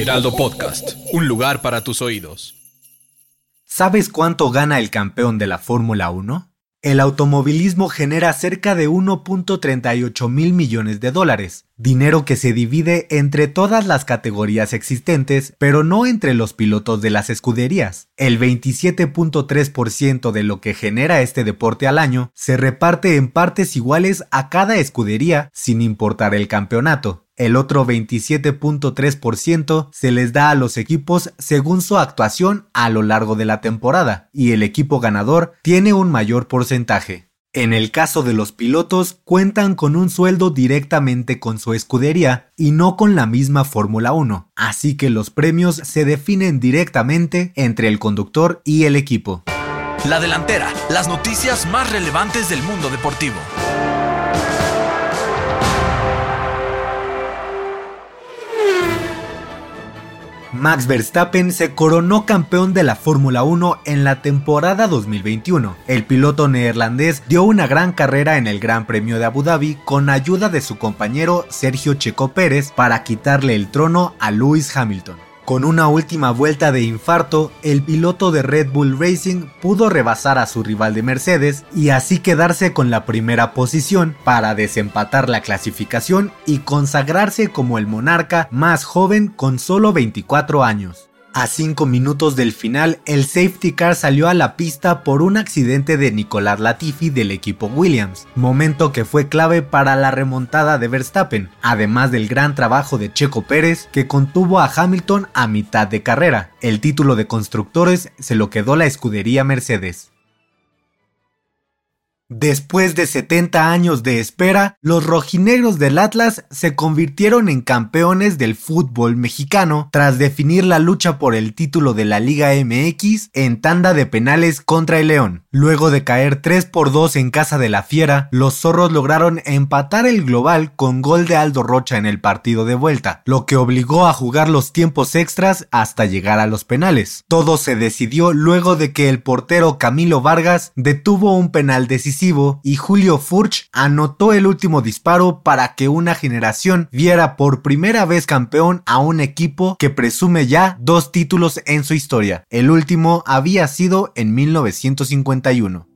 Heraldo Podcast, un lugar para tus oídos. ¿Sabes cuánto gana el campeón de la Fórmula 1? El automovilismo genera cerca de 1.38 mil millones de dólares, dinero que se divide entre todas las categorías existentes, pero no entre los pilotos de las escuderías. El 27.3% de lo que genera este deporte al año se reparte en partes iguales a cada escudería sin importar el campeonato. El otro 27.3% se les da a los equipos según su actuación a lo largo de la temporada, y el equipo ganador tiene un mayor porcentaje. En el caso de los pilotos, cuentan con un sueldo directamente con su escudería y no con la misma Fórmula 1, así que los premios se definen directamente entre el conductor y el equipo. La delantera, las noticias más relevantes del mundo deportivo. Max Verstappen se coronó campeón de la Fórmula 1 en la temporada 2021. El piloto neerlandés dio una gran carrera en el Gran Premio de Abu Dhabi con ayuda de su compañero Sergio Checo Pérez para quitarle el trono a Lewis Hamilton. Con una última vuelta de infarto, el piloto de Red Bull Racing pudo rebasar a su rival de Mercedes y así quedarse con la primera posición para desempatar la clasificación y consagrarse como el monarca más joven con solo 24 años. A 5 minutos del final, el safety car salió a la pista por un accidente de Nicolás Latifi del equipo Williams, momento que fue clave para la remontada de Verstappen, además del gran trabajo de Checo Pérez que contuvo a Hamilton a mitad de carrera. El título de constructores se lo quedó la escudería Mercedes. Después de 70 años de espera, los rojinegros del Atlas se convirtieron en campeones del fútbol mexicano tras definir la lucha por el título de la Liga MX en tanda de penales contra el León. Luego de caer 3 por 2 en casa de la Fiera, los zorros lograron empatar el global con gol de Aldo Rocha en el partido de vuelta, lo que obligó a jugar los tiempos extras hasta llegar a los penales. Todo se decidió luego de que el portero Camilo Vargas detuvo un penal decisivo y Julio Furch anotó el último disparo para que una generación viera por primera vez campeón a un equipo que presume ya dos títulos en su historia. El último había sido en 1951.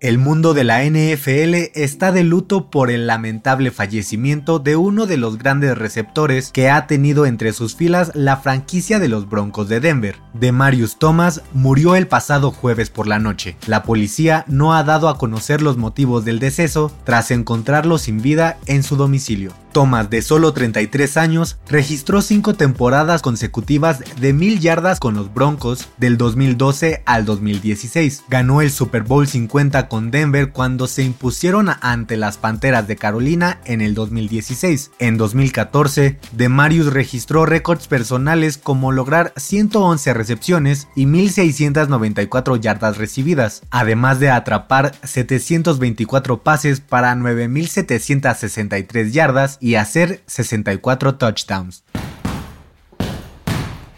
El mundo de la NFL está de luto por el lamentable fallecimiento de uno de los grandes receptores que ha tenido entre sus filas la franquicia de los Broncos de Denver. Demarius Thomas murió el pasado jueves por la noche. La policía no ha dado a conocer los motivos del deceso tras encontrarlo sin vida en su domicilio. Thomas, de solo 33 años, registró cinco temporadas consecutivas de mil yardas con los Broncos del 2012 al 2016. Ganó el Super Bowl 50 con Denver cuando se impusieron ante las Panteras de Carolina en el 2016. En 2014, DeMarius registró récords personales como lograr 111 recepciones y 1694 yardas recibidas, además de atrapar 724 pases para 9763 yardas y hacer 64 touchdowns.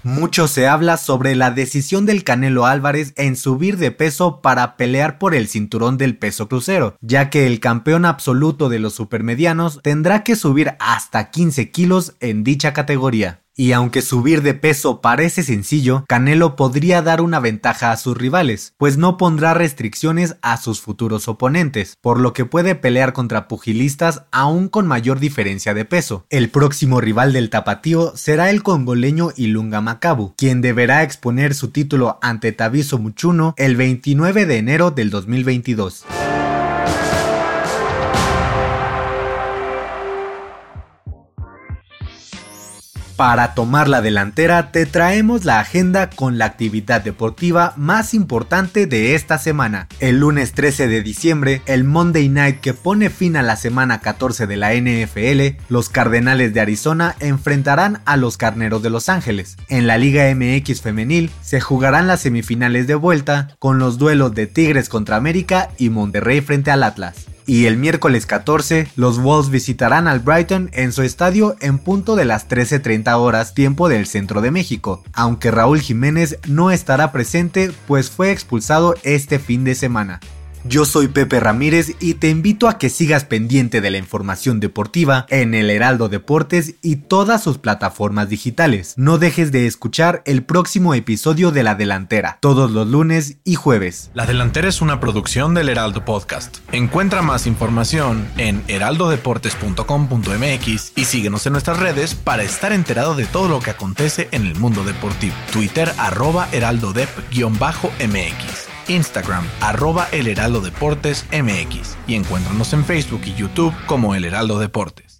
Mucho se habla sobre la decisión del Canelo Álvarez en subir de peso para pelear por el cinturón del peso crucero, ya que el campeón absoluto de los supermedianos tendrá que subir hasta 15 kilos en dicha categoría. Y aunque subir de peso parece sencillo, Canelo podría dar una ventaja a sus rivales, pues no pondrá restricciones a sus futuros oponentes, por lo que puede pelear contra pugilistas aún con mayor diferencia de peso. El próximo rival del tapatío será el congoleño Ilunga Makabu, quien deberá exponer su título ante Tabiso Muchuno el 29 de enero del 2022. Para tomar la delantera te traemos la agenda con la actividad deportiva más importante de esta semana. El lunes 13 de diciembre, el Monday Night que pone fin a la semana 14 de la NFL, los Cardenales de Arizona enfrentarán a los Carneros de Los Ángeles. En la Liga MX femenil se jugarán las semifinales de vuelta con los duelos de Tigres contra América y Monterrey frente al Atlas y el miércoles 14 los Wolves visitarán al Brighton en su estadio en punto de las 13.30 horas tiempo del centro de México, aunque Raúl Jiménez no estará presente pues fue expulsado este fin de semana. Yo soy Pepe Ramírez y te invito a que sigas pendiente de la información deportiva en el Heraldo Deportes y todas sus plataformas digitales. No dejes de escuchar el próximo episodio de La Delantera, todos los lunes y jueves. La Delantera es una producción del Heraldo Podcast. Encuentra más información en heraldodeportes.com.mx y síguenos en nuestras redes para estar enterado de todo lo que acontece en el mundo deportivo. Twitter arroba heraldodep-mx. Instagram, arroba El Heraldo Deportes MX y encuéntranos en Facebook y YouTube como El Heraldo Deportes.